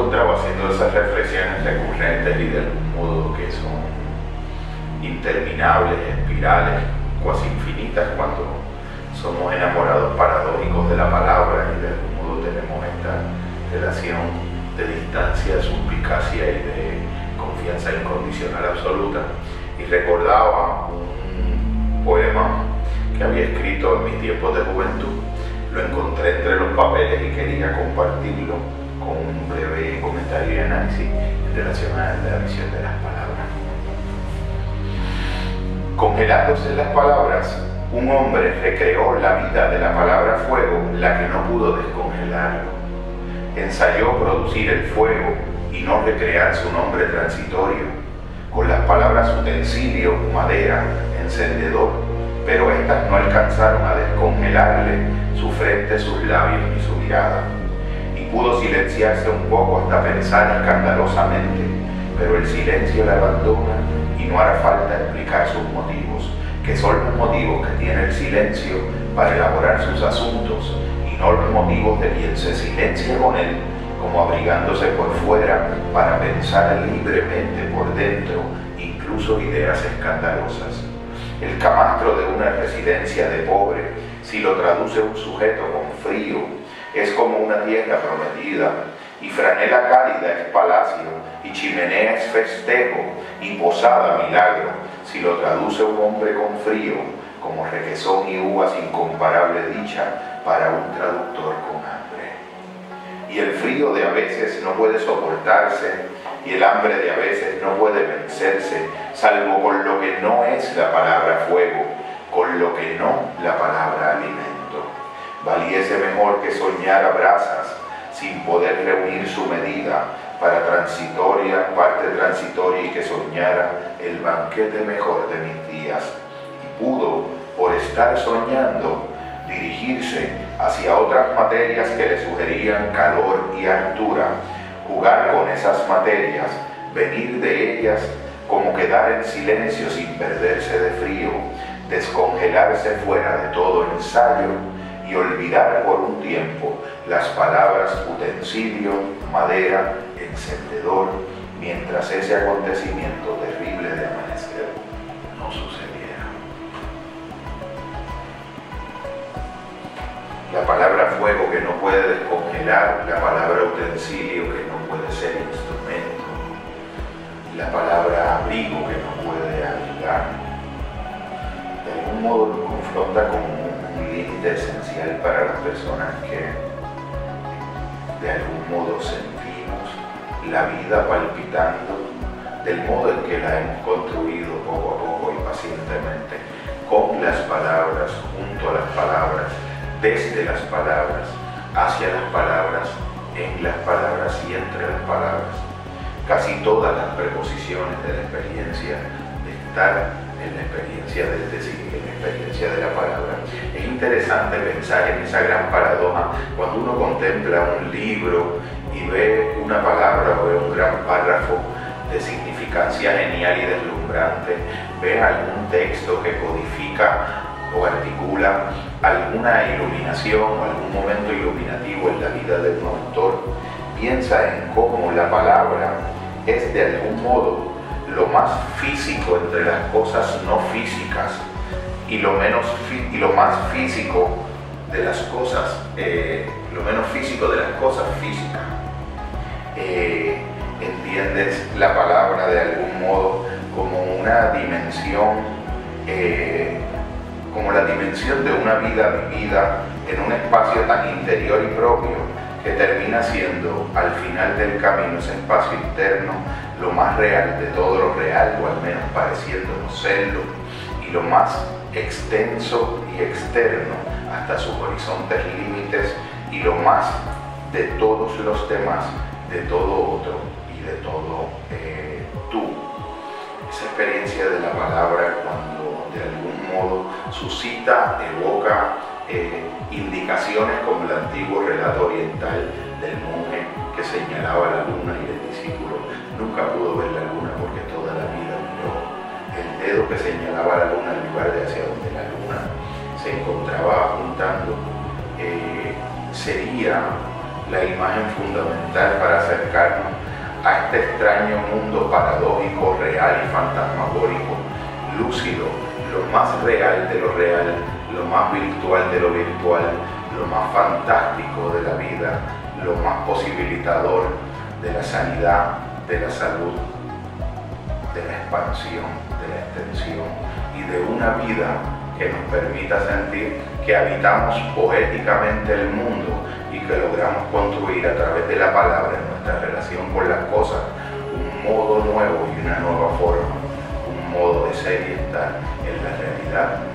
encontraba haciendo esas reflexiones recurrentes y del modo que son interminables, espirales, cuasi infinitas cuando somos enamorados paradójicos de la palabra y de algún modo tenemos esta relación de distancia, suspicacia y de confianza incondicional absoluta. Y recordaba un poema que había escrito en mis tiempos de juventud. Lo encontré entre los papeles y quería compartirlo con un breve comentario y análisis en relación a la visión de las palabras. Congelándose las palabras, un hombre recreó la vida de la palabra fuego, la que no pudo descongelarlo. Ensayó producir el fuego y no recrear su nombre transitorio, con las palabras utensilio, madera, encendedor, pero éstas no alcanzaron a descongelarle su frente, sus labios ni su mirada. Y pudo silenciarse un poco hasta pensar escandalosamente, pero el silencio la abandona y no hará falta explicar sus motivos, que son los motivos que tiene el silencio para elaborar sus asuntos y no los motivos de quien se silencia con él, como abrigándose por fuera para pensar libremente por dentro, incluso ideas escandalosas. El camastro de una residencia de pobre, si lo traduce un sujeto con frío, es como una tierra prometida, y franela cálida es palacio, y chimenea es festejo, y posada milagro, si lo traduce un hombre con frío, como requesón y uvas incomparable dicha para un traductor con hambre. Y el frío de a veces no puede soportarse, y el hambre de a veces no puede vencerse, salvo con lo que no es la palabra fuego, con lo que no la palabra alimento. Valiese mejor que soñar a brasas, sin poder reunir su medida para transitoria, parte transitoria y que soñara el banquete mejor de mis días. Y pudo, por estar soñando, dirigirse hacia otras materias que le sugerían calor y altura, jugar con esas materias, venir de ellas como quedar en silencio sin perderse de frío, descongelarse fuera de todo ensayo y olvidar por un tiempo las palabras utensilio, madera, encendedor, mientras ese acontecimiento terrible de amanecer no sucediera. La palabra fuego que no puede descongelar, la palabra utensilio que no puede ser instrumento, la palabra abrigo que no puede abrigar, de algún modo nos confronta con límite esencial para las personas que de algún modo sentimos la vida palpitando del modo en que la hemos construido poco a poco y pacientemente, con las palabras, junto a las palabras, desde las palabras, hacia las palabras, en las palabras y entre las palabras. Casi todas las preposiciones de la experiencia de estar en la experiencia en la experiencia de la palabra. Es interesante pensar en esa gran paradoja cuando uno contempla un libro y ve una palabra o ve un gran párrafo de significancia genial y deslumbrante, ve algún texto que codifica o articula alguna iluminación o algún momento iluminativo en la vida de un autor, piensa en cómo la palabra es de algún modo lo más físico entre las cosas no físicas y lo, menos y lo más físico de las cosas, eh, lo menos físico de las cosas físicas. Eh, entiendes la palabra de algún modo como una dimensión, eh, como la dimensión de una vida vivida en un espacio tan interior y propio que termina siendo al final del camino ese espacio interno lo más real de todo lo real, o al menos pareciéndonos serlo, y lo más extenso y externo hasta sus horizontes límites, y lo más de todos los demás, de todo otro y de todo eh, tú. Esa experiencia de la palabra cuando de algún modo suscita, evoca eh, indicaciones como el antiguo relato oriental del monje que señalaba la luna y el discípulo señalaba la luna en lugar de hacia donde la luna se encontraba apuntando, eh, sería la imagen fundamental para acercarnos a este extraño mundo paradójico, real y fantasmagórico, lúcido, lo más real de lo real, lo más virtual de lo virtual, lo más fantástico de la vida, lo más posibilitador de la sanidad, de la salud, de la expansión, de la y de una vida que nos permita sentir que habitamos poéticamente el mundo y que logramos construir a través de la palabra en nuestra relación con las cosas un modo nuevo y una nueva forma, un modo de ser y estar en la realidad,